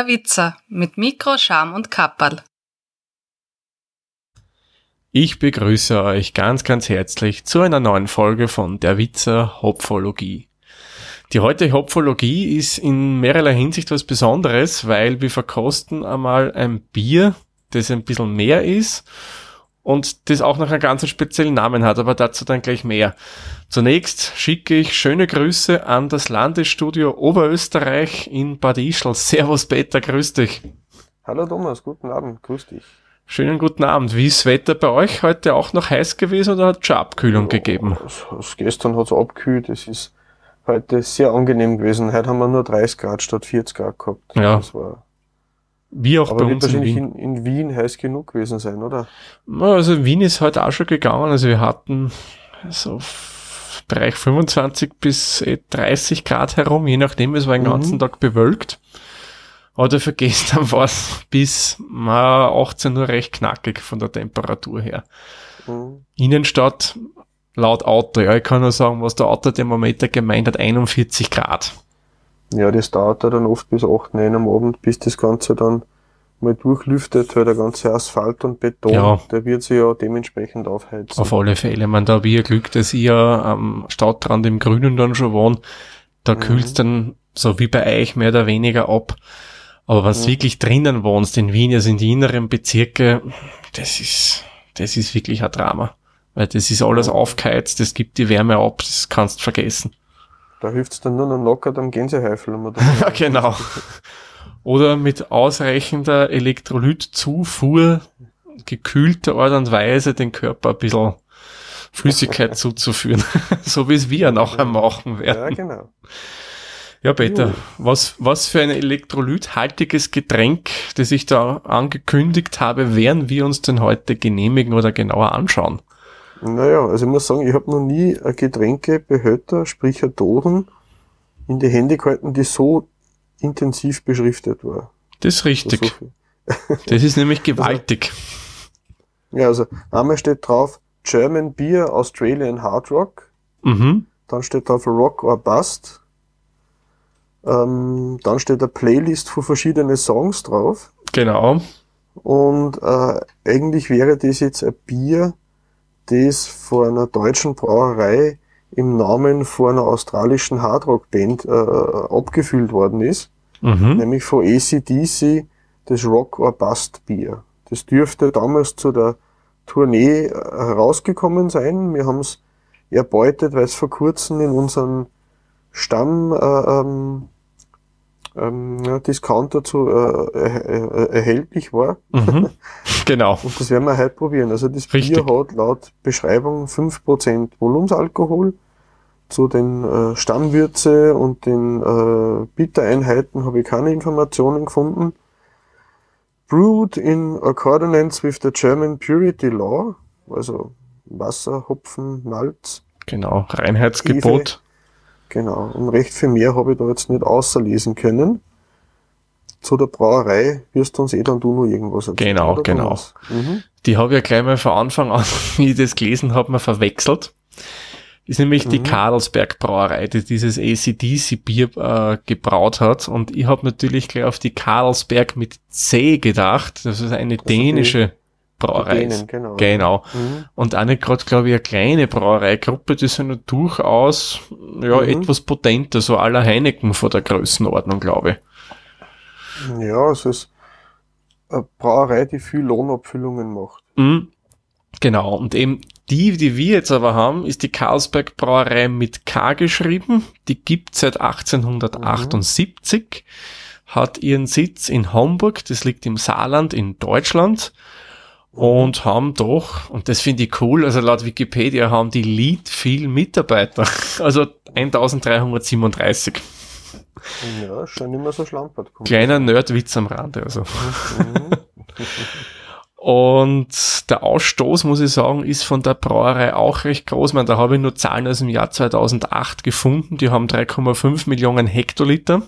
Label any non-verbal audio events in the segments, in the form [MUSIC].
Der Witzer mit Mikro, Scham und Kapperl. Ich begrüße euch ganz, ganz herzlich zu einer neuen Folge von Der Witzer Hopfologie. Die heutige Hopfologie ist in mehrerlei Hinsicht was Besonderes, weil wir verkosten einmal ein Bier, das ein bisschen mehr ist und das auch noch einen ganz speziellen Namen hat, aber dazu dann gleich mehr. Zunächst schicke ich schöne Grüße an das Landesstudio Oberösterreich in Bad Ischl. Servus Peter, grüß dich. Hallo Thomas, guten Abend, grüß dich. Schönen guten Abend. Wie ist das Wetter bei euch heute auch noch heiß gewesen oder hat es schon Abkühlung ja, gegeben? Gestern hat es abgekühlt, es ist heute sehr angenehm gewesen. Heute haben wir nur 30 Grad statt 40 Grad gehabt. Ja. Das war wie auch Aber bei uns in Wien. In, in Wien heiß genug gewesen sein, oder? Also Wien ist heute auch schon gegangen. Also wir hatten so Bereich 25 bis 30 Grad herum, je nachdem, es war den ganzen mhm. Tag bewölkt. Aber dafür gestern war es bis 18 Uhr recht knackig von der Temperatur her. Mhm. Innenstadt laut Auto, ja, ich kann nur sagen, was der Autothermometer gemeint hat, 41 Grad. Ja, das dauert dann oft bis 8, 9 am Abend, bis das Ganze dann mal durchlüftet, weil der ganze Asphalt und Beton, ja. der wird sich ja dementsprechend aufheizen. Auf alle Fälle. Man, da habe ich ja Glück, dass ich ja am Stadtrand im Grünen dann schon wohne. Da mhm. kühlt's dann so wie bei euch mehr oder weniger ab. Aber wenn mhm. wirklich drinnen wohnst, in Wien, also in die inneren Bezirke, das ist, das ist wirklich ein Drama. Weil das ist alles mhm. aufgeheizt, das gibt die Wärme ab, das kannst vergessen. Da hilft's dann nur noch locker am Gänseheifel. [LAUGHS] ja, genau. Oder mit ausreichender Elektrolytzufuhr gekühlter Art und Weise den Körper ein bisschen Flüssigkeit [LAUGHS] zuzuführen. [LAUGHS] so wie es wir nachher machen werden. Ja, genau. Ja, Peter, was, was für ein elektrolythaltiges Getränk, das ich da angekündigt habe, werden wir uns denn heute genehmigen oder genauer anschauen? Naja, also ich muss sagen, ich habe noch nie ein Getränkebehälter, sprich ein Dosen, in die Hände gehalten, die so intensiv beschriftet war. Das ist richtig. So [LAUGHS] das ist nämlich gewaltig. Also, ja, also einmal steht drauf German Beer Australian Hard Rock. Mhm. Dann steht drauf Rock or Bust. Ähm, dann steht eine Playlist für verschiedene Songs drauf. Genau. Und äh, eigentlich wäre das jetzt ein Bier, das vor einer deutschen Brauerei im Namen vor einer australischen Hardrock-Band äh, abgefüllt worden ist, mhm. nämlich von ACDC das Rock or Bust Bier. Das dürfte damals zu der Tournee äh, herausgekommen sein. Wir haben es erbeutet, weil es vor kurzem in unserem Stamm äh, ähm, ähm, ja, Discounter zu äh, äh, erhältlich war. Mhm. [LAUGHS] Genau. Und das werden wir heute probieren. Also das Richtig. Bier hat laut Beschreibung 5% Volumsalkohol. Zu den äh, Stammwürze und den äh, Bittereinheiten habe ich keine Informationen gefunden. Brewed in accordance with the German Purity Law, also Wasser, Hopfen, Malz. Genau, Reinheitsgebot. Genau. Und recht viel mehr habe ich da jetzt nicht außerlesen können. Zu der Brauerei wirst du uns eh dann du noch irgendwas erzählen. Genau, genau. Mhm. Die habe ich ja gleich mal von Anfang an, [LAUGHS] wie ich das gelesen habe, mal verwechselt. Ist nämlich mhm. die Karlsberg Brauerei, die dieses ACDC Bier äh, gebraut hat. Und ich habe natürlich gleich auf die Karlsberg mit C gedacht. Das ist eine das dänische Brauerei ist. Genau. genau. Mhm. Und auch nicht gerade, glaube ich, eine kleine Brauereigruppe, die sind durchaus ja, mhm. etwas potenter, so aller Heineken vor der Größenordnung, glaube ich. Ja, es ist eine Brauerei, die viel Lohnabfüllungen macht. Mhm. Genau, und eben die, die wir jetzt aber haben, ist die Carlsberg Brauerei mit K geschrieben. Die gibt seit 1878, mhm. hat ihren Sitz in Homburg, das liegt im Saarland in Deutschland und haben doch, und das finde ich cool, also laut Wikipedia haben die Lead viel Mitarbeiter, [LAUGHS] also 1337. Ja, schon immer so schlampert. Kleiner Nerdwitz am Rande, also. Mhm. [LAUGHS] [LAUGHS] und der Ausstoß, muss ich sagen, ist von der Brauerei auch recht groß. Man, da habe ich nur Zahlen aus dem Jahr 2008 gefunden. Die haben 3,5 Millionen Hektoliter.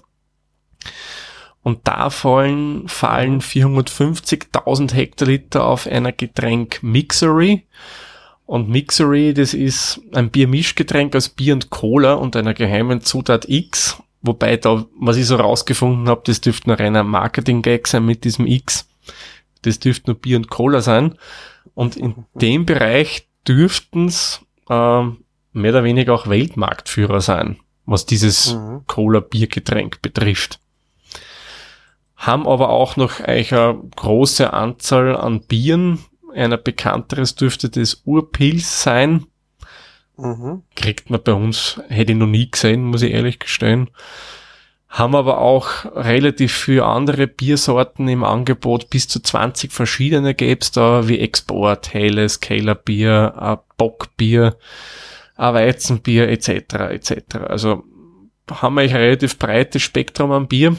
Und davon fallen 450.000 Hektoliter auf einer Getränk Mixery. Und Mixery, das ist ein Biermischgetränk aus Bier und Cola und einer geheimen Zutat X. wobei da, was ich so rausgefunden habe, das dürfte noch reiner Marketing-Gag sein mit diesem X. Das dürfte nur Bier und Cola sein. Und in dem Bereich dürften es äh, mehr oder weniger auch Weltmarktführer sein, was dieses mhm. Cola-Biergetränk betrifft. Haben aber auch noch eine große Anzahl an Bieren. Einer bekannteres dürfte das Urpils sein. Mhm. Kriegt man bei uns, hätte ich noch nie gesehen, muss ich ehrlich gestehen haben aber auch relativ viele andere Biersorten im Angebot. Bis zu 20 verschiedene gäb's da, wie Export, Helles, Keiler Bier, Bockbier, Weizenbier etc. etc. Also haben wir ein relativ breites Spektrum an Bier.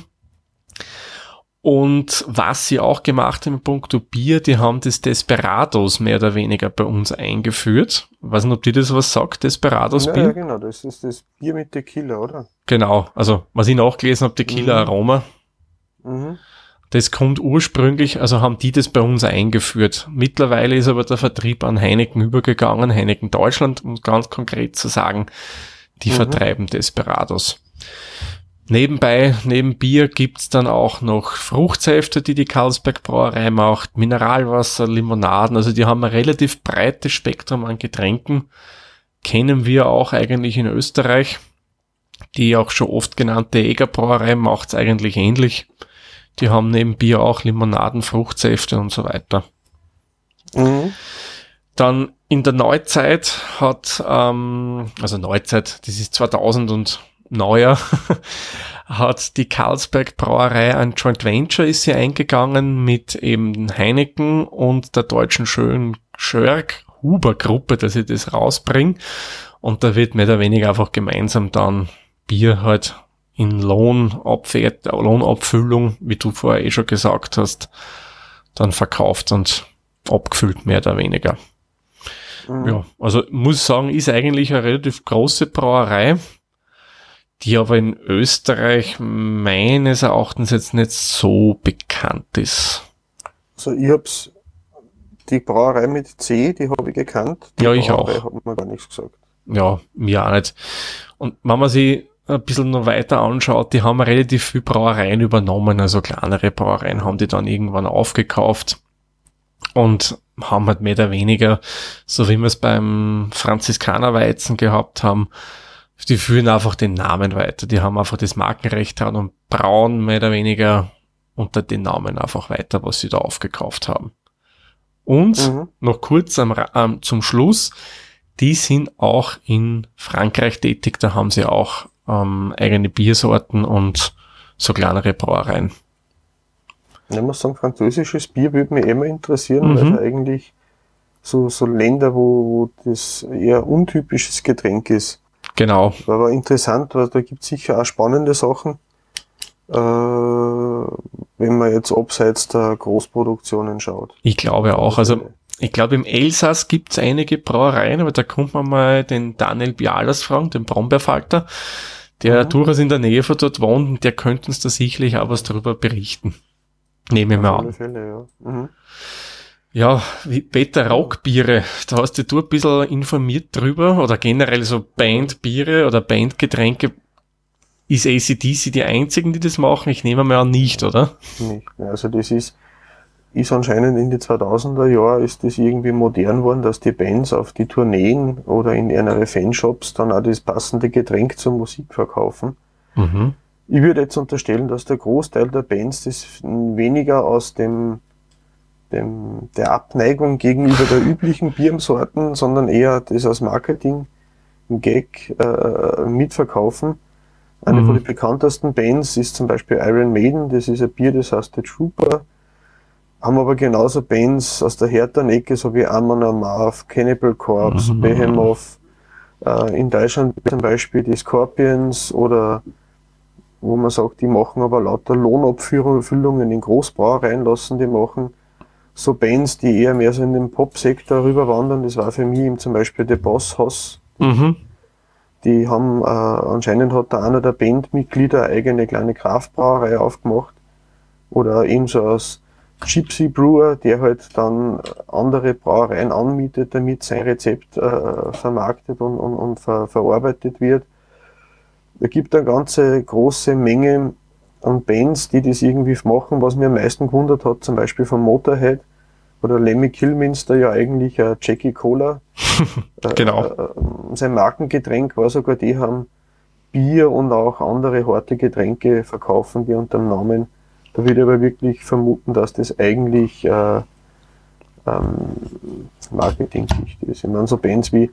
Und was sie auch gemacht haben in puncto Bier, die haben das Desperados mehr oder weniger bei uns eingeführt. Ich weiß nicht, ob dir das was sagt, Desperados ja, Bier? Ja, genau, das ist das Bier mit Tequila, oder? Genau, also was ich nachgelesen habe, Tequila mhm. Aroma. Mhm. Das kommt ursprünglich, also haben die das bei uns eingeführt. Mittlerweile ist aber der Vertrieb an Heineken übergegangen, Heineken Deutschland, um ganz konkret zu sagen, die mhm. vertreiben Desperados. Nebenbei, neben Bier gibt's dann auch noch Fruchtsäfte, die die Carlsberg Brauerei macht, Mineralwasser, Limonaden, also die haben ein relativ breites Spektrum an Getränken. Kennen wir auch eigentlich in Österreich. Die auch schon oft genannte Eger Brauerei macht's eigentlich ähnlich. Die haben neben Bier auch Limonaden, Fruchtsäfte und so weiter. Mhm. Dann in der Neuzeit hat, ähm, also Neuzeit, das ist 2000 und neuer, [LAUGHS] hat die Carlsberg Brauerei ein Joint Venture ist sie eingegangen mit eben Heineken und der deutschen schönen Schörg Huber Gruppe, dass sie das rausbringen. Und da wird mehr oder weniger einfach gemeinsam dann Bier halt in Lohnabfährt, Lohnabfüllung, wie du vorher eh schon gesagt hast, dann verkauft und abgefüllt, mehr oder weniger. Mhm. Ja, also muss sagen, ist eigentlich eine relativ große Brauerei die aber in Österreich meines Erachtens jetzt nicht so bekannt ist. Also ich hab's, die Brauerei mit C, die habe ich gekannt. Die ja, ich Brauerei auch. hat mir gar nichts gesagt. Ja, mir auch nicht. Und wenn man sich ein bisschen noch weiter anschaut, die haben relativ viel Brauereien übernommen, also kleinere Brauereien haben die dann irgendwann aufgekauft und haben halt mehr oder weniger, so wie wir es beim Franziskanerweizen gehabt haben, die führen einfach den Namen weiter. Die haben einfach das Markenrecht dran und brauen mehr oder weniger unter den Namen einfach weiter, was sie da aufgekauft haben. Und mhm. noch kurz am, ähm, zum Schluss, die sind auch in Frankreich tätig, da haben sie auch ähm, eigene Biersorten und so kleinere Brauereien. Ich muss sagen, französisches Bier würde mich immer interessieren, mhm. weil eigentlich so, so Länder, wo, wo das eher untypisches Getränk ist. Genau. War aber interessant, weil da gibt es sicher auch spannende Sachen, äh, wenn man jetzt abseits der Großproduktionen schaut. Ich glaube auch. Also ich glaube, im Elsass gibt es einige Brauereien, aber da kommt man mal den Daniel Bialas fragen, den Brombeerfalter, der mhm. durchaus in der Nähe von dort wohnt und der könnte uns da sicherlich auch was darüber berichten. Nehme ich mal an. Fälle, ja. Mhm. Ja, wie Peter Rockbiere, da hast du ein bisschen informiert drüber oder generell so Bandbiere oder Bandgetränke. Ist ACDC die einzigen, die das machen? Ich nehme mal an, nicht, oder? Nicht. Also das ist, ist anscheinend in die 2000er Jahre ist das irgendwie modern worden, dass die Bands auf die Tourneen oder in ihre Fanshops dann auch das passende Getränk zur Musik verkaufen. Mhm. Ich würde jetzt unterstellen, dass der Großteil der Bands das weniger aus dem dem, der Abneigung gegenüber der üblichen Biersorten, sondern eher das als Marketing, Gag äh, mitverkaufen. Eine mhm. von den bekanntesten Bands ist zum Beispiel Iron Maiden, das ist ein Bier, das heißt The Trooper. Haben aber genauso Bands aus der härteren Ecke, so wie Amon Amarth, Cannibal Corpse, mhm. Behemoth. Äh, in Deutschland zum Beispiel die Scorpions oder wo man sagt, die machen aber lauter Lohnabfüllungen in Großbrauereien lassen die machen so Bands, die eher mehr so in den Pop-Sektor rüberwandern. Das war für mich eben zum Beispiel The Boss Hoss. Mhm. Die haben, äh, anscheinend hat da einer der Bandmitglieder eine eigene kleine Kraftbrauerei aufgemacht. Oder eben so als Gypsy Brewer, der halt dann andere Brauereien anmietet, damit sein Rezept äh, vermarktet und, und, und ver, verarbeitet wird. da gibt eine ganze große Menge an Bands, die das irgendwie machen. Was mir am meisten gewundert hat, zum Beispiel von Motorhead oder Lemmy Kilminster ja eigentlich äh, Jackie Cola. [LAUGHS] genau. Äh, äh, sein Markengetränk war sogar, die haben Bier und auch andere harte Getränke verkaufen, die unter dem Namen. Da würde ich aber wirklich vermuten, dass das eigentlich äh, ähm, Marketingdicht ist. Ich meine, so Bands wie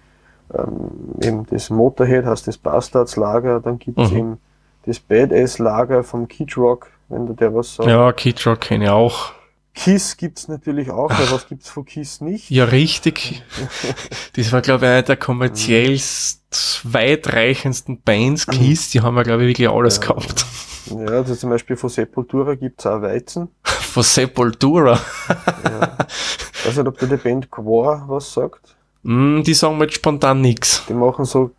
ähm, eben das Motorhead heißt das Bastards Lager, dann gibt's Mhm. eben das Badass Lager vom Kid Rock, wenn du der was sagt. Ja, Kid Rock kenne ich auch. Kiss gibt's natürlich auch, aber was gibt's von Kiss nicht? Ja, richtig. [LAUGHS] Das war, glaube ich, eine der kommerziellst weitreichendsten Bands, Kiss. Die haben ja, glaube ich, wirklich alles Ja. gehabt. Ja, also zum Beispiel von Sepultura gibt's auch Weizen. [LAUGHS] Von Sepultura. Ja. Ich weiß nicht, ob dir die Band Quar was sagt. Mm, die sagen mir jetzt spontan nix. Die machen so,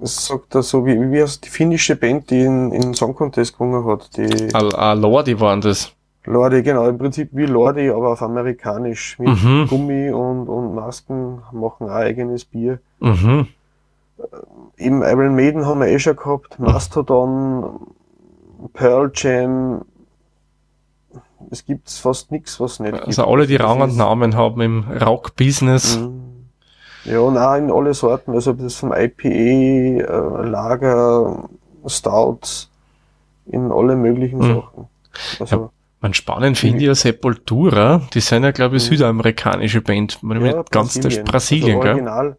sagt er so, wie, wie heißt die finnische Band, die in, in Song Contest gewonnen hat. Die Ah, ah, Lordi waren das. Lordi, genau, im Prinzip wie Lordi, aber auf amerikanisch. Mit Mhm. Gummi und, und Masken machen auch eigenes Bier. Mhm. Eben Iron Maiden haben wir eh schon gehabt, Mastodon, Pearl Jam. Es gibt fast nichts, was nicht Also alle, die Rang und Namen haben im Rock-Business. Mhm. Ja, und auch in alle Sorten, also das vom IPA, äh, Lager, Stouts, in alle möglichen Mhm. Sachen. Also, Man spannend finde ich ja Sepultura. Die sind ja, glaube ich, Mhm. südamerikanische Band. Man ja, ganz das ist Brasilien, also gell? Original.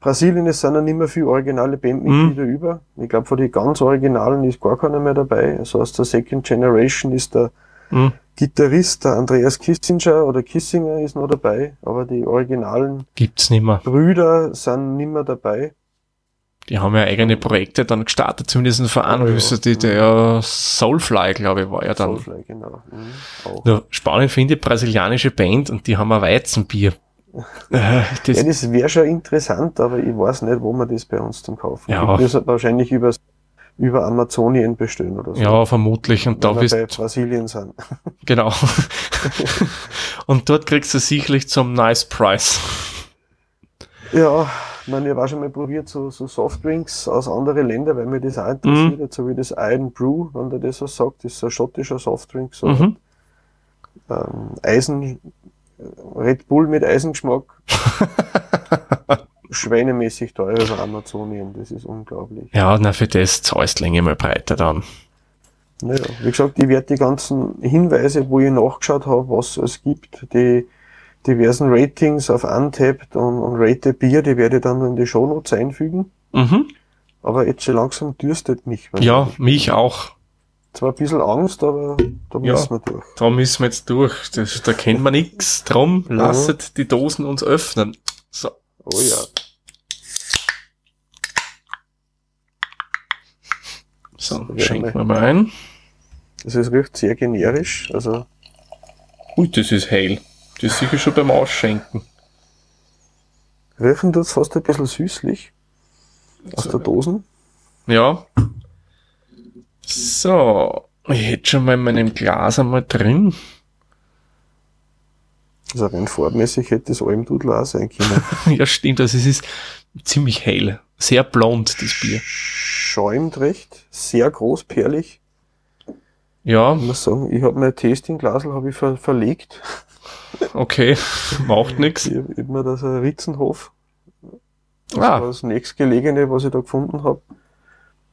Brasilien, es sind ja nicht mehr viele originale Bandmitglieder Mhm. über. Ich glaube, von den ganz Originalen ist gar keiner mehr dabei. Also aus der Second Generation ist der Mhm. Gitarrist, der Andreas Kissinger oder Kissinger ist noch dabei, aber die originalen Gibt's nicht mehr. Brüder sind nicht mehr dabei. Die haben ja eigene Projekte dann gestartet, zumindest ein Verein, Ja, ja. die, der Soulfly, glaube ich, war ja dann. Soulfly, genau. Mhm, auch. Ja, spannend finde ich, brasilianische Band und die haben ein Weizenbier. Äh, das, Ja, das wäre schon interessant, aber ich weiß nicht, wo man das bei uns zum Kaufen Ja. gibt. Wir sollten wahrscheinlich über, über Amazonien bestellen oder so. ja, vermutlich. Und wenn da bist, bei Brasilien sind. [LAUGHS] genau. [LAUGHS] und dort kriegst du sicherlich zum Nice Price. Ja, ich meine, ich habe auch schon mal probiert, so, so Softdrinks aus anderen Ländern, weil mir das auch interessiert, Mhm. so wie das Iron Brew, wenn der das so sagt, das ist so ein schottischer Softdrink, so Mhm. ähm, Eisen, Red Bull mit Eisengeschmack, [LAUGHS] schweinemäßig teuer über Amazonien, das ist unglaublich. Ja, na, für das zahlst du länger mal breiter dann. Naja, wie gesagt, ich werde die ganzen Hinweise, wo ich nachgeschaut habe, was es gibt, die diversen Ratings auf Untapped und, und Rate Bier, die werde ich dann in die Shownotes einfügen. Mhm. Aber jetzt schon langsam dürstet mich. Ja, ich- mich auch. Zwar ein bisschen Angst, aber da Ja. müssen wir durch. Da müssen wir jetzt durch. Das, da kennt man nix. Drum lasset die Dosen uns öffnen. So. Oh ja. So, schenken wir mal ein. Also es riecht sehr generisch. Also Ui, das ist hell. Das ist sicher schon beim Ausschenken. riechen tut's fast ein bisschen süßlich aus der Dosen. Ja. So. Ich hätte schon mal in meinem Glas einmal drin. Also rein farbmäßig hätte das Almdudel auch sein können. [LAUGHS] ja, stimmt. Also es ist ziemlich hell. Sehr blond, das Bier. Schäumt recht, sehr großperlig. Ja, Ich muss sagen, ich habe mein Tastingglasel habe ich ver verlegt. okay. [LAUGHS] Macht nix. Ich habe mir das Ritzenhof. Das Ah. war das nächstgelegene, was ich da gefunden habe.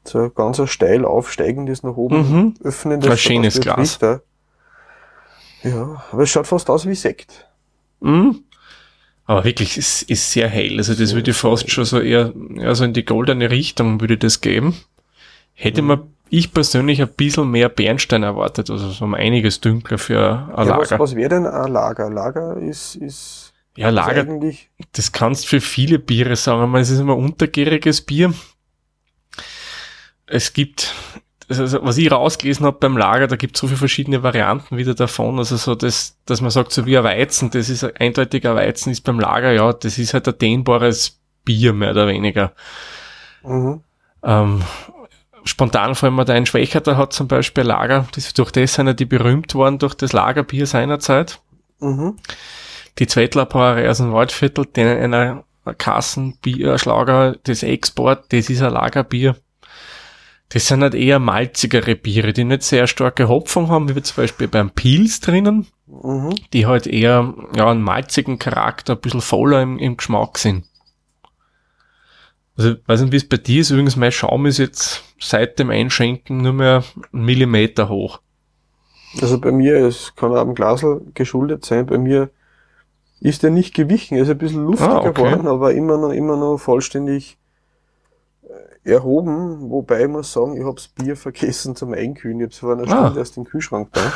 So ein ganz steil aufsteigendes nach oben Mhm. öffnendes. Ein schönes Glas. Ja, aber es schaut fast aus wie Sekt. Mhm. Aber wirklich, es ist sehr hell. Also das würde ich fast schon so eher, eher so in die goldene Richtung würde das geben. Hätte Mhm. man ich persönlich ein bisschen mehr Bernstein erwartet, also so um einiges dunkler für ein Ja, was, Lager. was wäre denn ein Lager? Lager ist, ist, ja, Lager, eigentlich das kannst für viele Biere sagen. Es ist immer untergäriges Bier. Es gibt, also was ich rausgelesen habe beim Lager, da gibt es so viele verschiedene Varianten wieder davon. Also so das, dass man sagt, so wie ein Weizen, das ist ein eindeutiger Weizen, ist beim Lager, ja, das ist halt ein dehnbares Bier, mehr oder weniger. mhm. Ähm, spontan fallen mir da ein Schwächerter hat zum Beispiel ein Lager, das, durch das sind ja die berühmt worden, durch das Lagerbier seinerzeit. Mhm. Die Zwettler Brauerei aus dem Waldviertel, denen einer Kassenbierschlager, das Export, das ist ein Lagerbier. Das sind halt eher malzigere Biere, die nicht sehr starke Hopfung haben, wie zum Beispiel beim Pils drinnen, Mhm. die halt eher ja, einen malzigen Charakter, ein bisschen voller im, im Geschmack sind. Also, ich weiß nicht, wie es bei dir ist. Übrigens, mein Schaum ist jetzt seit dem Einschenken nur mehr einen Millimeter hoch. Also bei mir, es kann auch am Glasl geschuldet sein, bei mir ist er nicht gewichen, er ist ein bisschen luftiger Ah, okay. geworden, aber immer noch, immer noch vollständig erhoben, wobei ich muss sagen, ich habe das Bier vergessen zum Einkühlen. Ich habe es vor einer Ah. Stunde erst im Kühlschrank da.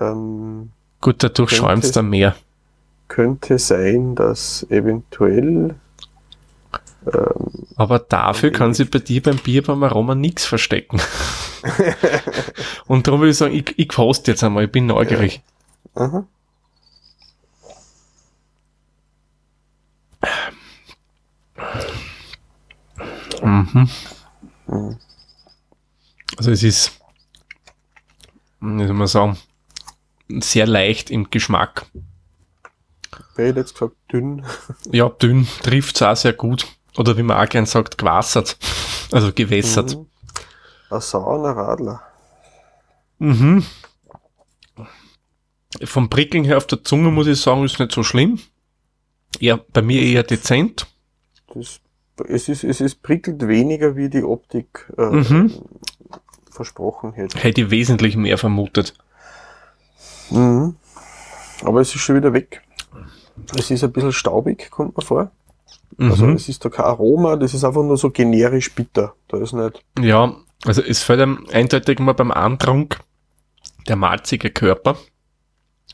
Ähm, Gut, dadurch Könnte- schäumt's dann mehr. könnte sein, dass eventuell ähm, Aber dafür kann sich bei dir beim Bier beim Aroma nichts verstecken. [LAUGHS] Und darum würde ich sagen, ich, ich koste jetzt einmal, ich bin neugierig. aha, Mhm. Mhm. Also es ist, wie soll man sagen, sehr leicht im Geschmack. wer hätte jetzt gesagt, dünn. [LAUGHS] Ja, dünn trifft's auch sehr gut. Oder wie man auch gern sagt, gewassert. Also gewässert. Mhm. Ein saurer Radler. Mhm. Vom Prickeln her auf der Zunge muss ich sagen, ist nicht so schlimm. Ja, bei mir eher dezent. Das, es, ist, es ist prickelt weniger, wie die Optik äh, Mhm. versprochen hätte. Hätte ich wesentlich mehr vermutet. Mhm. Aber es ist schon wieder weg. Es ist ein bisschen staubig, kommt mir vor. Also Mhm. es ist da kein Aroma, das ist einfach nur so generisch bitter. Da ist nicht. Ja, also es fällt einem eindeutig mal beim Antrunk der malzige Körper,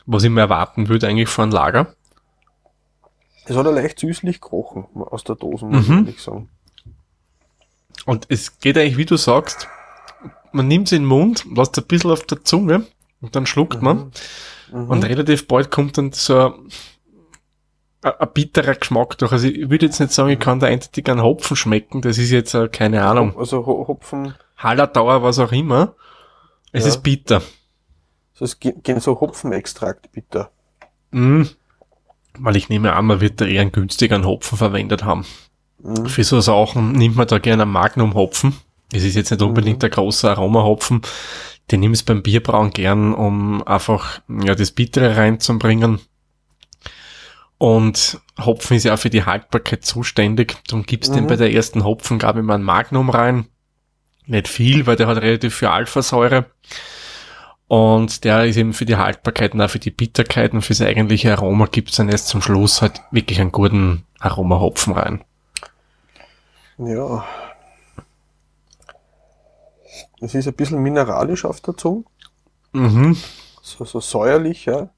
was ich mir erwarten würde eigentlich von Lager. Es hat ein leicht süßlich gerochen aus der Dose, muss ich Mhm. ehrlich sagen. Und es geht eigentlich, wie du sagst, man nimmt es in den Mund, lässt ein bisschen auf der Zunge und dann schluckt man. Mhm. Und relativ bald kommt dann so ein, ein, bitterer Geschmack durch. Also ich würde jetzt nicht sagen, ich kann da eindeutig einen Hopfen schmecken. Das ist jetzt, äh, keine Ahnung, Also Ho- Hopfen, Hallertauer, was auch immer. Es Ja. ist bitter. so es ge- gehen so Hopfenextrakt bitter. Mhm. Weil ich nehme an, man wird da eher einen günstigeren Hopfen verwendet haben. Mhm. Für so Sachen nimmt man da gerne einen Magnum-Hopfen. Es ist jetzt nicht unbedingt Mhm. der große Aromahopfen. Den nimmst beim Bierbrauen gern, um einfach ja, das Bittere reinzubringen. Und Hopfen ist ja auch für die Haltbarkeit zuständig. Darum gibst du den Mhm. bei der ersten Hopfengabe mal ein Magnum rein. Nicht viel, weil der hat relativ viel Alphasäure. Und der ist eben für die Haltbarkeit und auch für die Bitterkeit und fürs eigentliche Aroma gibt's dann erst zum Schluss halt wirklich einen guten Aromahopfen rein. Ja. Es ist ein bisschen mineralisch auf der Zunge. Mhm. So, so säuerlich, ja.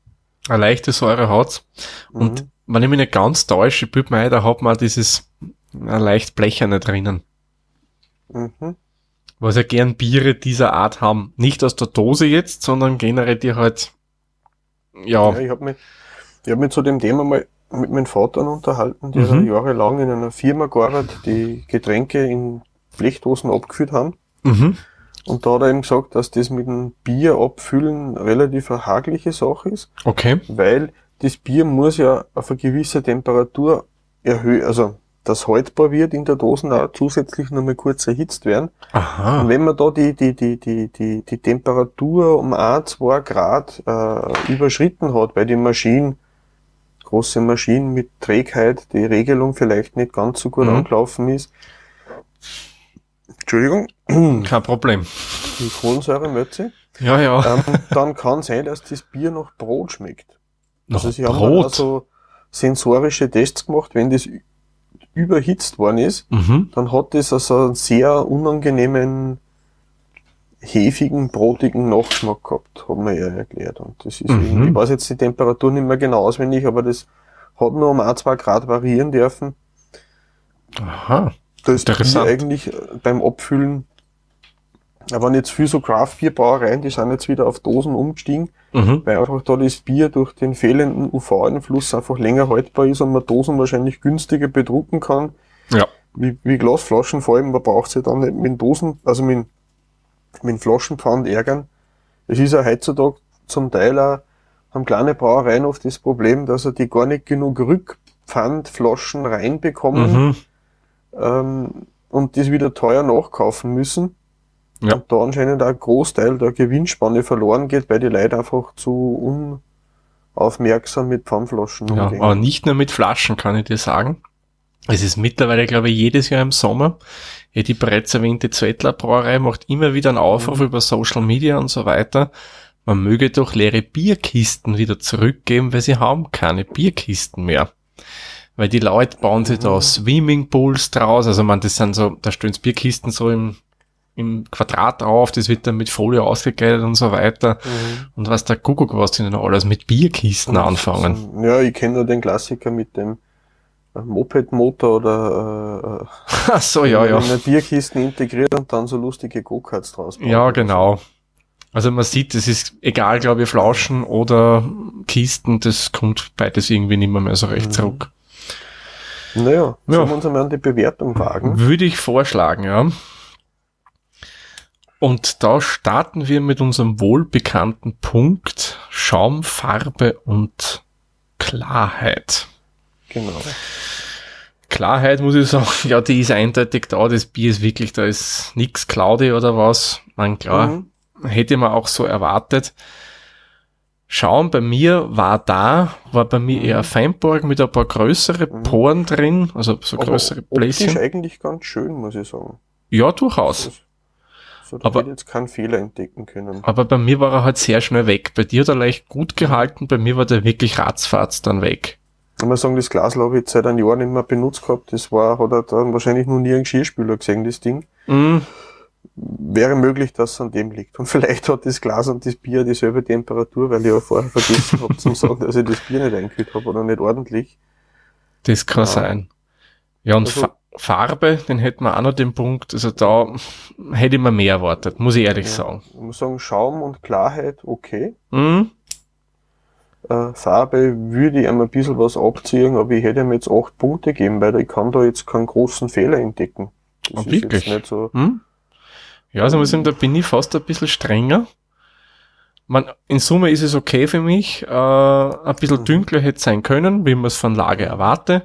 Eine leichte Säure hat's. Und Mhm. wenn ich mich nicht ganz täusche, büt mir ein, da hat man auch dieses leicht blecherne drinnen. Mhm. Was ja gern Biere dieser Art haben. Nicht aus der Dose jetzt, sondern generell die halt, ja, Ja, ich habe mich, ich hab mich zu dem Thema mal mit meinem Vater unterhalten, der Mhm. jahrelang in einer Firma gearbeitet, die Getränke in Blechdosen abgefüllt haben. mhm. Und da hat er ihm gesagt, dass das mit dem Bier abfüllen relativ eine hagliche Sache ist, okay. weil das Bier muss ja auf eine gewisse Temperatur erhöhen, also das haltbar wird in der Dosen auch zusätzlich nochmal kurz erhitzt werden. Aha. Und wenn man da die, die, die, die, die, die Temperatur um ein, zwei Grad äh, überschritten hat, weil die Maschine, große Maschine mit Trägheit, die Regelung vielleicht nicht ganz so gut Mhm. angelaufen ist. Entschuldigung, Kein Problem. die Kohlensäure Mötze. Ja, ja. Ähm, dann kann sein, dass das Bier nach Brot schmeckt. Noch Also sie haben Brot. also sensorische Tests gemacht, wenn das überhitzt worden ist, mhm. dann hat das also einen sehr unangenehmen, hefigen, brotigen Nachgeschmack gehabt, hat mir er erklärt. Und das ist Mhm. ich weiß jetzt die Temperatur nicht mehr genau auswendig, aber das hat nur um ein, zwei Grad variieren dürfen. Aha. Da ist eigentlich beim Abfüllen, da waren jetzt viel so Craft-Bier-Brauereien, die sind jetzt wieder auf Dosen umgestiegen, Mhm. weil einfach da das Bier durch den fehlenden UV-Einfluss einfach länger haltbar ist und man Dosen wahrscheinlich günstiger bedrucken kann. Ja. Wie, wie Glasflaschen, vor allem, man braucht sie dann nicht mit Dosen, also mit, mit Flaschenpfand ärgern. Es ist ja heutzutage zum Teil auch, haben kleine Brauereien oft das Problem, dass sie die gar nicht genug Rückpfandflaschen reinbekommen, Mhm. ähm, und das wieder teuer nachkaufen müssen. Ja. Und da anscheinend auch ein Großteil der Gewinnspanne verloren geht, weil die Leute einfach zu unaufmerksam mit Pfandflaschen Ja, umgehen. aber nicht nur mit Flaschen, kann ich dir sagen. Es ist mittlerweile, glaube ich, jedes Jahr im Sommer. Ja, die bereits erwähnte Zwettler Brauerei macht immer wieder einen Aufruf über Social Media und so weiter. Man möge doch leere Bierkisten wieder zurückgeben, weil sie haben keine Bierkisten mehr. Weil die Leute bauen sich da Swimmingpools draus. Also man, das sind so, da stehen Bierkisten so im, im Quadrat drauf, das wird dann mit Folie ausgekleidet und so weiter. Mhm. Und was der Kuckuck, was die denn alles mit Bierkisten anfangen. Ja, ich kenne nur den Klassiker mit dem äh, Moped-Motor oder äh, [LAUGHS] Ach so, ja, ja. in eine Bierkisten integriert und dann so lustige Go-Karts draus bauen. Ja, genau. Also man sieht, es ist egal, glaube ich, Flaschen oder Kisten, das kommt beides irgendwie nicht mehr, mehr so recht Mhm. zurück. Naja, Ja. sollen wir uns einmal an die Bewertung wagen? Würde ich vorschlagen, ja. Und da starten wir mit unserem wohlbekannten Punkt Schaum, Farbe und Klarheit. Genau. Klarheit muss ich sagen, [LAUGHS] ja, die ist eindeutig da. Das Bier ist wirklich, da ist nix cloudy oder was. Man klar, Mhm. hätte man auch so erwartet. Schaum bei mir war da, war bei mir Mhm. eher Feinborg mit ein paar größere Mhm. Poren drin, also so größere optisch Bläschen. eigentlich ganz schön, muss ich sagen. Ja, durchaus. So, da Aber- ich jetzt keinen Fehler entdecken können. Aber bei mir war er halt sehr schnell weg. Bei dir hat er leicht gut gehalten, bei mir war der wirklich ratzfatz dann weg. Ich muss sagen, das Glas habe ich jetzt seit einem Jahr nicht mehr benutzt gehabt. Das war, hat er dann wahrscheinlich noch nie einen Geschirrspüler gesehen, das Ding. Mm, Wäre möglich, dass es an dem liegt. Und [LAUGHS] vielleicht hat das Glas und das Bier dieselbe Temperatur, weil ich ja vorher vergessen habe zu [LAUGHS] sagen, dass ich das Bier nicht eingekühlt habe oder nicht ordentlich. das kann Ja. sein. Ja, und Also- Farbe, den hätten wir auch noch den Punkt, also da hätte ich mir mehr erwartet, muss ich ehrlich Ja. sagen. Ich muss sagen, Schaum und Klarheit, okay. Mm, Äh, Farbe würde ich ihm ein bisschen was abziehen, aber ich hätte ihm jetzt acht Punkte geben, weil ich kann da jetzt keinen großen Fehler entdecken. Das Ah, ist wirklich? nicht so. Hm? Ja, also muss ich sagen, da bin ich fast ein bisschen strenger. Man, in Summe ist es okay für mich. Äh, ein bisschen Mhm. dünkler hätte sein können, wie man es von Lage erwarte.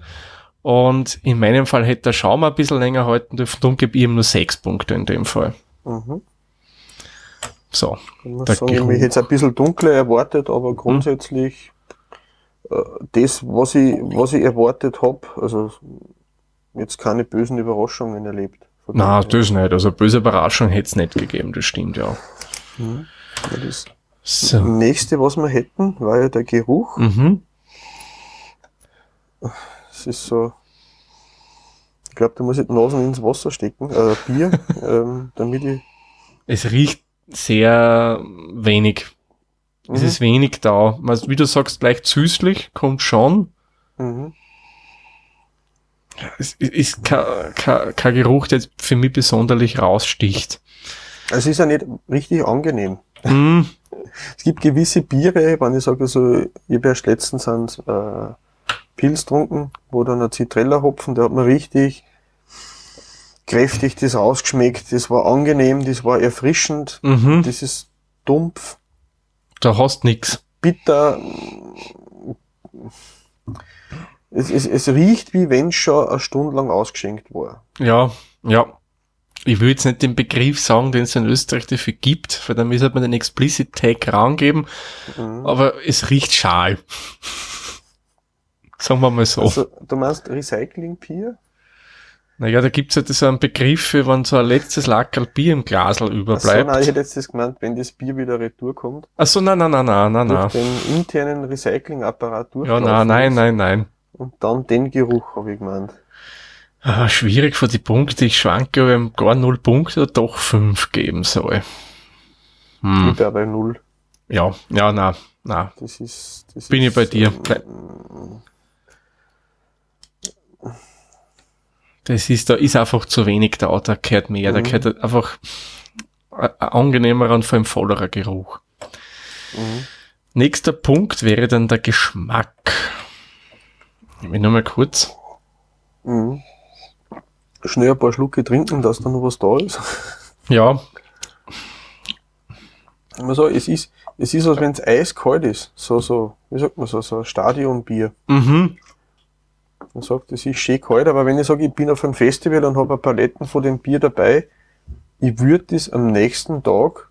Und in meinem Fall hätte der Schaum ein bisschen länger halten dürfen. Darum gebe ich ihm nur sechs Punkte in dem Fall. Mhm. So. Ich muss sagen, Geruch. jetzt ein bisschen dunkler erwartet, aber grundsätzlich äh, das, was ich, was ich erwartet habe, also jetzt keine bösen Überraschungen erlebt. Na, das nicht. Also böse Überraschung hätte es nicht gegeben, das stimmt ja. Mhm. Ja, Das So. nächste, was wir hätten, war ja der Geruch. Mhm. Es ist so, ich glaube, da muss ich die Nasen ins Wasser stecken, äh, Bier, [LAUGHS] ähm, damit ich. Es riecht sehr wenig. Es Mhm. ist wenig da. Was- Wie du sagst, leicht süßlich, kommt schon. Mhm. Es ist kein, kein, kein Geruch, der jetzt für mich besonderlich raussticht. Es ist ja nicht richtig angenehm. Mm, [LAUGHS] Es gibt gewisse Biere, wenn ich sage, so, ich habe erst letztens einen äh, Pilz getrunken, wo dann ein Zitrella-Hopfen, der hat mir richtig kräftig das rausgeschmeckt. Das war angenehm, das war erfrischend, mhm, das ist dumpf, da hast nix. bitter. Es, es, es riecht, wie wenn es schon eine Stunde lang ausgeschenkt war. Ja, ja. Ich will jetzt nicht den Begriff sagen, den es in Österreich dafür gibt, weil dann müsste man den Explicit Tag rangeben, Mhm. aber es riecht schal. Sagen wir mal so. Also, du meinst Recycling-Bier? naja, da gibt's ja so einen Begriff für, wenn so ein letztes Lackerl Bier im Achso, überbleibt. nein, ich hätte jetzt das gemeint, wenn das Bier wieder retour kommt, Ach so, nein, nein, nein, nein, nein, nein. den internen Recyclingapparat Ja, durchlaufen nein, nein, ist. nein, nein. Und dann den Geruch, habe ich gemeint. Ah, schwierig für die Punkte. Ich schwanke, ob ich gar null Punkte oder doch fünf geben soll. Ich Hm. bin bei null. Ja, ja, na, na. Das ist, das Bin ist, ich bei dir. ähm, Das ist, da ist einfach zu wenig da, da gehört mehr, da Mhm. gehört einfach ein angenehmerer und vor allem vollerer Geruch. mhm. Nächster Punkt wäre dann der Geschmack. Ich will nur mal kurz. Mhm. Schnell ein paar Schlucke trinken, dass da noch was da ist. Ja, sagen, es ist, es ist, als wenn es eiskalt ist. So, so, wie sagt man so, so ein Stadionbier. mhm. Man sagt, es ist schön kalt, aber wenn ich sage, ich bin auf einem Festival und habe Paletten von dem Bier dabei, ich würde das am nächsten Tag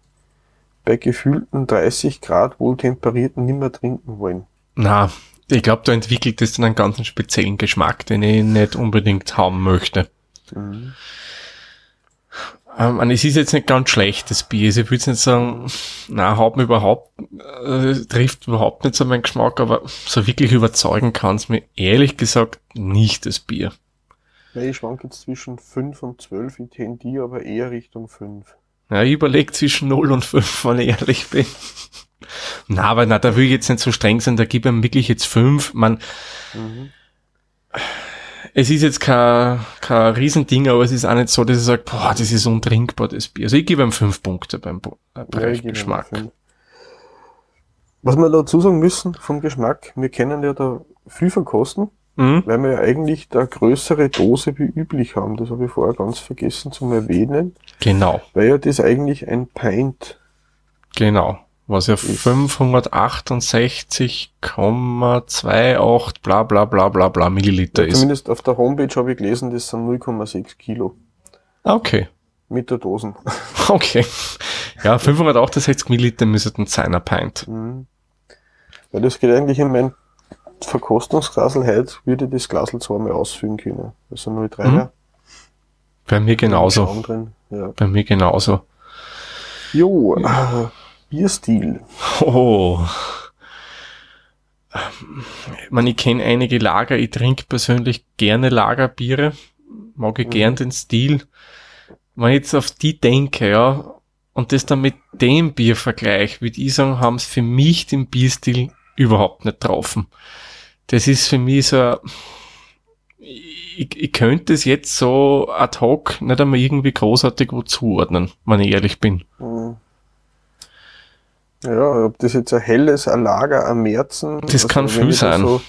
bei gefühlten 30 Grad wohltemperierten nimmer trinken wollen. Na, ich glaube, da entwickelt es dann einen ganz speziellen Geschmack, den ich nicht unbedingt haben möchte. Mhm. Ähm, es ist jetzt nicht ganz schlechtes Bier. Also ich würde nicht sagen, na, hat mir überhaupt, äh, trifft überhaupt nicht so meinen Geschmack, aber so wirklich überzeugen kann es mir ehrlich gesagt nicht, das Bier. Nee, ich schwanke jetzt zwischen 5 und 12, ich tendiere aber eher Richtung 5. Ja, ich überlege zwischen 0 und 5, wenn ich ehrlich bin. na, aber na, da will ich jetzt nicht so streng sein, da gebe ich ihm wirklich jetzt 5. Man, mhm es ist jetzt kein, kein Riesending, aber es ist auch nicht so, dass ich sage, boah, das ist untrinkbar, das Bier. Also ich gebe ihm fünf Punkte beim äh, Bereich ja, Geschmack. Was wir dazu sagen müssen vom Geschmack, wir kennen ja da viel verkosten, mhm. weil wir ja eigentlich da größere Dose wie üblich haben. Das habe ich vorher ganz vergessen zu erwähnen. Genau. Weil ja das eigentlich ein Pint. Genau was ja 568,28 bla bla bla bla bla Milliliter ja, ist. Zumindest auf der Homepage habe ich gelesen, das sind 0,6 Kilo. Okay. Mit der Dosen. [LAUGHS] Okay. Ja, 568 Milliliter müssten sein, ein Pint. Mhm. Weil das geht eigentlich in mein Verkostungsglasel heute, würde ich das Glasel zweimal ausfüllen können. Also 0,3er. Mhm. Bei mir genauso. Bei mir genauso. Jo, ja. Bierstil? Oh. Ich, meine, ich kenne einige Lager, ich trinke persönlich gerne Lagerbiere, mag ich mhm. gern den Stil. Wenn ich jetzt auf die denke, ja, und das dann mit dem Bier vergleiche, würde ich sagen, haben es für mich den Bierstil überhaupt nicht getroffen. Das ist für mich so, ich, ich könnte es jetzt so ad hoc nicht einmal irgendwie großartig wo zuordnen, wenn ich ehrlich bin. Mhm. Ja, ob das jetzt ein helles, ein Lager, ein Märzen. Das also kann viel sein. So,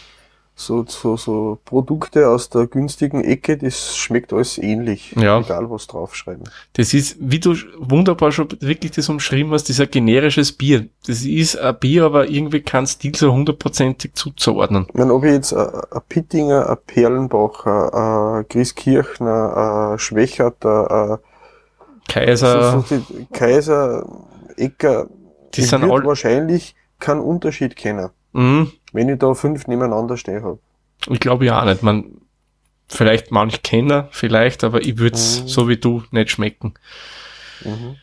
so, so, so Produkte aus der günstigen Ecke, das schmeckt alles ähnlich. Ja. Egal was draufschreiben. Das ist, wie du wunderbar schon wirklich das umschrieben hast, das ist ein generisches Bier. Das ist ein Bier, aber irgendwie kein Stil so hundertprozentig zuzuordnen. Ich meine, ob ich jetzt ein, ein Pittinger, ein Perlenbacher, ein Grieskirchner, ein Schwächerter, ein Kaiser, so, so Kaiser, Ecker, die ich sind all wahrscheinlich keinen Unterschied kennen, mhm. wenn ich da fünf nebeneinander stehen habe. Ich glaube ja auch nicht. Man, vielleicht manch Kenner, vielleicht, aber ich würde es mhm. so wie du nicht schmecken. Mhm.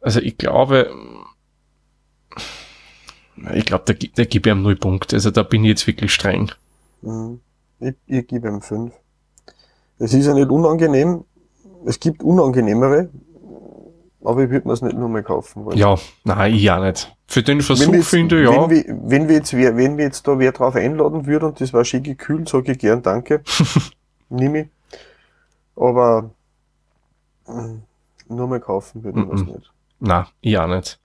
Also ich glaube, ich glaube, da, da gebe ich ihm null Punkte. Also da bin ich jetzt wirklich streng. Mhm. Ich, ich gebe ihm fünf. Es ist ja nicht unangenehm. Es gibt unangenehmere, aber ich würde mir es nicht nur mal kaufen wollen. Ja, nein, ich auch nicht. Für den Versuch jetzt, finde ich, ja. Wenn wir, wenn wir jetzt wenn wir jetzt da wer drauf einladen würde und das war schön gekühlt, sage ich gern Danke. [LAUGHS] Nimm ich. Aber mm, nur mal kaufen würde ich mm -mm. nicht. Nein, ich auch nicht.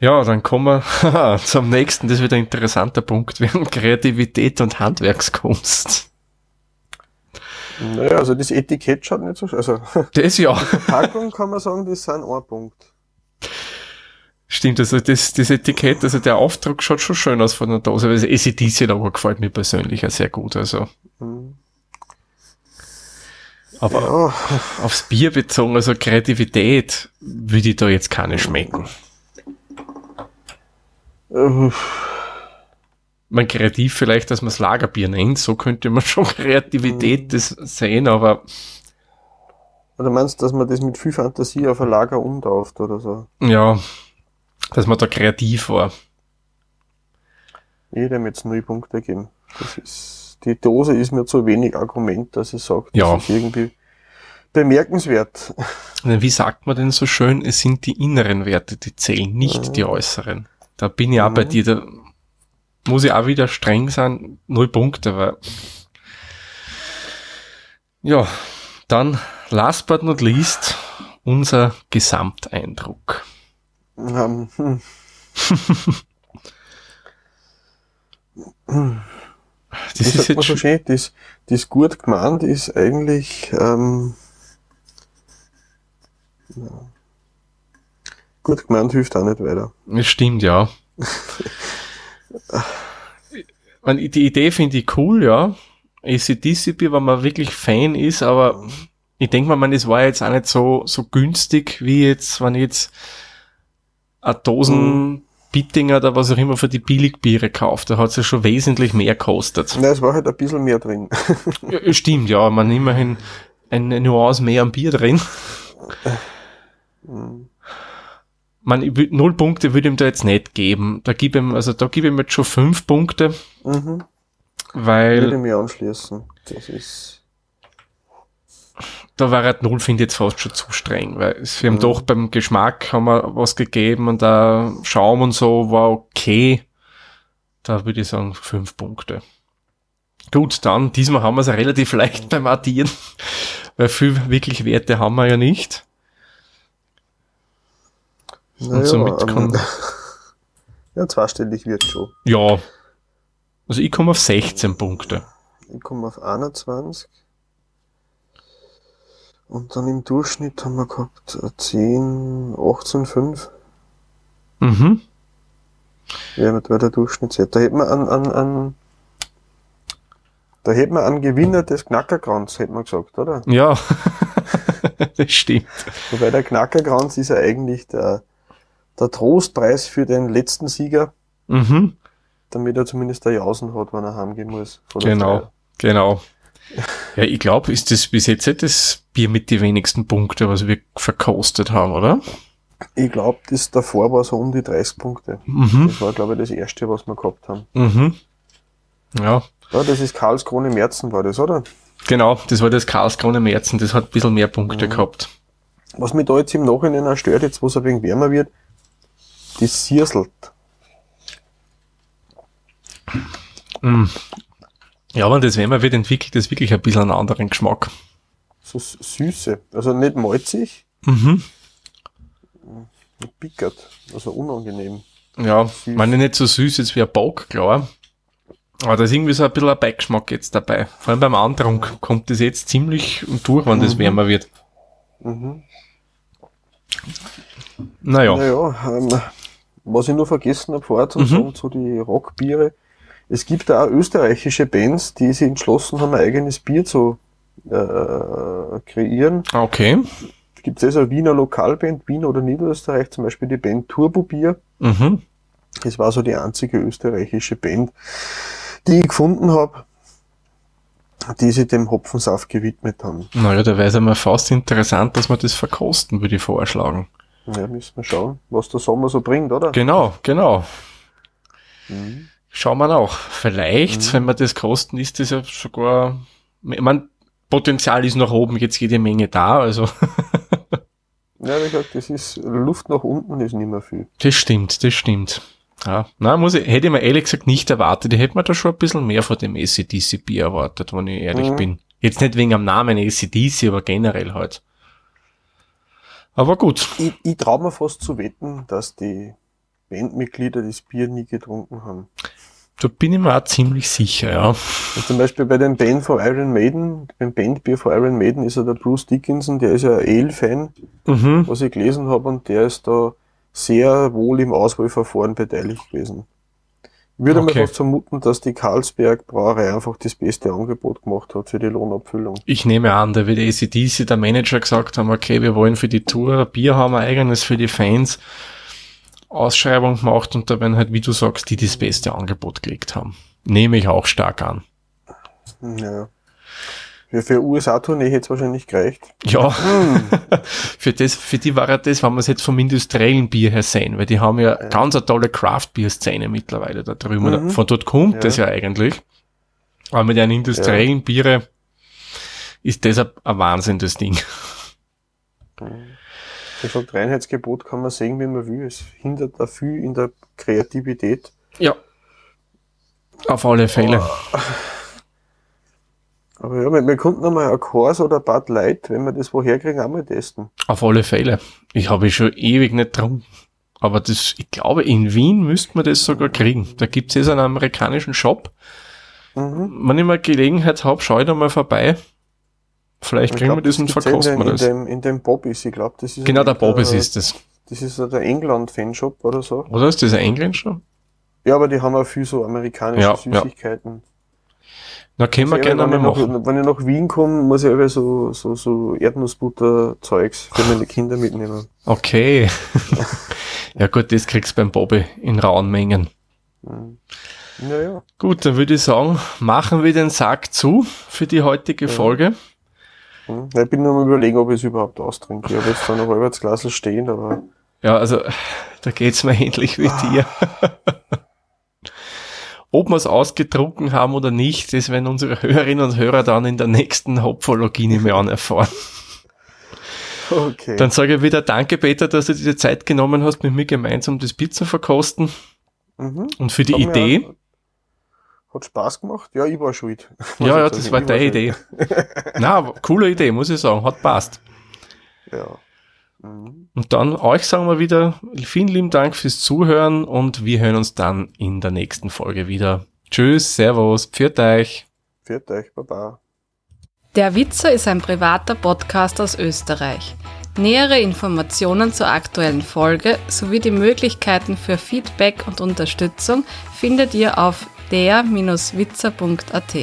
Ja, dann kommen wir [LAUGHS] zum nächsten, das wird ein interessanter Punkt [LAUGHS] werden. Kreativität und Handwerkskunst. Naja, also das Etikett schaut nicht so Also [LAUGHS] das ja. Die Verpackung kann man sagen, das sind ein Punkt. Stimmt, also das, das Etikett, also der Aufdruck schaut schon schön aus von der Dose. Also ACDC aber gefällt mir persönlich ja sehr gut, also. Mhm. Aber ja. aufs Bier bezogen, also Kreativität, würde ich da jetzt keine schmecken. Ähm man kreativ vielleicht, dass man es Lagerbier nennt, so könnte man [LAUGHS] schon Kreativität mhm. das sehen, aber. Oder meinst du, dass man das mit viel Fantasie auf ein Lager umtauft oder so? Ja, dass man da kreativ war. Ich hätte jetzt null Punkte geben. Das ist, die Dose ist mir zu wenig Argument, dass ich sage, das ja. ist irgendwie bemerkenswert. Wie sagt man denn so schön, es sind die inneren Werte, die zählen, nicht mhm. die äußeren. Da bin ich auch mhm. bei dir, da muss ich auch wieder streng sein, null Punkte, weil ja, dann last but not least unser Gesamteindruck. Um, hm. das ist jetzt so schön, das, das gut gemeint ist eigentlich ähm, ja. gut gemeint hilft auch nicht weiter. Das stimmt, ja. [LAUGHS] man, die Idee finde ich cool, ja. ACDC Bier, wenn man wirklich Fan ist, aber ich denke mal, man, es war jetzt auch nicht so, so günstig, wie jetzt, wenn ich jetzt eine Dosen Mhm. Bittinger oder was auch immer für die Billigbiere kauft, da hat es ja schon wesentlich mehr gekostet. Na, es war halt ein bisschen mehr drin. [LAUGHS] Ja, stimmt, ja, man immerhin eine Nuance mehr am Bier drin. Mhm. Man, null Punkte würde ihm da jetzt nicht geben. Da gebe ihm, also da gebe ich ihm jetzt schon fünf Punkte, Mhm. weil Würde ich mir anschließen. Das ist. da war halt null, finde ich jetzt fast schon zu streng, weil wir haben Mhm. doch beim Geschmack haben wir was gegeben und da Schaum und so war okay. Da würde ich sagen fünf Punkte. Gut, dann, diesmal haben wir es relativ [LAUGHS] leicht beim Addieren, weil viel wirklich Werte haben wir ja nicht. Naja, somit ähm, kann- [LAUGHS] ja, zweistellig wird schon. Ja. Also ich komme auf 16 Punkte. Ich komme auf 21. Und dann im Durchschnitt haben wir gehabt äh, 10, 18, 5. Mhm. Ja, das war der Durchschnittswert. Da hätten wir einen, einen, einen, da hätten wir einen Gewinner des Knackerkranz, hätten wir gesagt, oder? Ja. [LAUGHS] das stimmt. Wobei der Knackerkranz ist ja eigentlich der, der Trostpreis für den letzten Sieger, Mhm. damit er zumindest der Jausen hat, wenn er heimgehen muss. Genau. Feier. Genau. [LAUGHS] Ja, ich glaube, ist das bis jetzt das Bier mit die wenigsten Punkte, was wir verkostet haben, oder? Ich glaube, das davor war so um die 30 Punkte. Mhm. Das war, glaube ich, das erste, was wir gehabt haben. Mhm. Ja, Ja, das ist Karlskrone Merzen, war das, oder? genau. Das war das Karlskrone Märzen, das hat ein bisschen mehr Punkte Mhm. gehabt. Was mich da jetzt im Nachhinein auch stört, jetzt wo es ein wenig wärmer wird, das sierselt. Mhm. Ja, wenn das wärmer wird, entwickelt das wirklich ein bisschen einen anderen Geschmack. So süße. Also nicht malzig, Mhm. pickert. Also unangenehm. Ja, Süß. meine nicht so süß jetzt wie ein Bock, klar. Aber da ist irgendwie so ein bisschen ein Beigeschmack jetzt dabei. Vor allem beim Antrunk kommt das jetzt ziemlich durch, wenn das Mhm. wärmer wird. Mhm. Naja. Naja, ähm, was ich nur vergessen habe vorher zu Mhm. sagen, zu die Rockbiere. Es gibt da auch österreichische Bands, die sich entschlossen haben, ein eigenes Bier zu äh, kreieren. Okay. Gibt es also eine Wiener Lokalband, Wien oder Niederösterreich, zum Beispiel die Band Turbo Bier. Mhm. Das war so die einzige österreichische Band, die ich gefunden habe, die sich dem Hopfensaft gewidmet haben. Naja, da wäre es einmal fast interessant, dass wir das verkosten, würde ich vorschlagen. Ja, müssen wir schauen, was der Sommer so bringt, oder? Genau, genau. Mhm. Schauen wir nach. Vielleicht, wenn wir das kosten, ist das ja sogar, ich mein, Potenzial ist nach oben jetzt jede Menge da, also [LAUGHS] Ja, wie gesagt, das ist Luft nach unten ist nicht mehr viel. das stimmt, das stimmt. Ja, na, muss ich, hätte ich mir ehrlich gesagt nicht erwartet. Ich hätte mir da schon ein bisschen mehr von dem ACDC Bier erwartet, wenn ich ehrlich Mhm. bin. Jetzt nicht wegen am Namen ACDC, aber generell halt. Aber gut. Ich, ich traue mir fast zu wetten, dass die Bandmitglieder das Bier nie getrunken haben. Da bin ich mir auch ziemlich sicher, ja. Und zum Beispiel bei dem Band von Iron Maiden, beim Bandbier von Iron Maiden ist ja der Bruce Dickinson, der ist ja ein Ale-Fan, Mhm. was ich gelesen habe, und der ist da sehr wohl im Auswahlverfahren beteiligt gewesen. Ich würde Okay. mal fast vermuten, dass die Carlsberg Brauerei einfach das beste Angebot gemacht hat für die Lohnabfüllung. Ich nehme an, da wird ACDC, der Manager gesagt haben, okay, wir wollen für die Tour Bier haben, ein eigenes für die Fans. Ausschreibung gemacht und da werden halt, wie du sagst, die das beste Angebot gelegt haben. Nehme ich auch stark an. Ja. Für, für USA-Tournee hätte es wahrscheinlich gereicht. Ja, Hm. [LAUGHS] für das, für die war ja das, wenn wir es jetzt vom industriellen Bier her sehen, weil die haben ja, ganz eine tolle Craft-Bier-Szene mittlerweile da drüben. Mhm. Von dort kommt Ja. das ja eigentlich. Aber mit den industriellen Biere ist das ein, ein Wahnsinn, das Ding. Gesagt, Reinheitsgebot kann man sehen, wie man will. Es hindert da viel in der Kreativität. Ja. Auf alle Fälle. Aber ja, wir, wir könnten einmal ein Kors oder ein Bad Light, wenn wir das woher kriegen, auch mal testen. Auf alle Fälle. Ich habe schon ewig nicht drum. Aber das, ich glaube, in Wien müsste man das sogar kriegen. Da gibt es jetzt einen amerikanischen Shop. Mhm. Wenn ich mal Gelegenheit habe, schaue ich da mal vorbei. Vielleicht Ich kriegen glaub, wir das und gibt's verkosten in, wir in, das. dem, in dem Bobbys, ich glaube, das ist Genau, der Bobbys ist das. Das ist der England-Fanshop oder so. Oder ist das ein Engländer? Ja, aber die haben auch viel so amerikanische ja. Süßigkeiten. Na, können wir Also, gerne mal machen. wenn ich nach Wien komme, muss ich einfach so, so, so Erdnussbutter-Zeugs für meine Kinder mitnehmen. Okay. [LAUGHS] ja gut, das kriegst du beim Bobby in rauen Mengen. Naja. Gut, dann würde ich sagen, machen wir den Sack zu für die heutige Folge. Hm. Ja, Ich bin nur mal überlegen, ob ich es überhaupt austrinke. Ich habe jetzt zwar noch halbwegs Glas stehen, aber Ja, also da geht's mir ähnlich wie dir. Ob wir es ausgetrunken haben oder nicht, das werden unsere [LAUGHS] Hörerinnen und Hörer dann in der nächsten Hopfologie nicht mehr an erfahren. [LAUGHS] okay. Dann sage ich wieder Danke, Peter, dass du dir die Zeit genommen hast, mit mir gemeinsam das Bier zu verkosten mhm. und für die mir Idee. auch- Hat Spaß gemacht? Ja, ich war schuld. [LAUGHS] Ja, ja, das sagen, war ich deine. Idee. Na, coole Idee, muss ich sagen, hat passt. Ja. Mhm. Und dann euch sagen wir wieder vielen lieben Dank fürs Zuhören und wir hören uns dann in der nächsten Folge wieder. Tschüss, Servus, pfiat euch. Viert euch, Baba. Der Witzer ist ein privater Podcast aus Österreich. Nähere Informationen zur aktuellen Folge sowie die Möglichkeiten für Feedback und Unterstützung findet ihr auf der-witzer.at.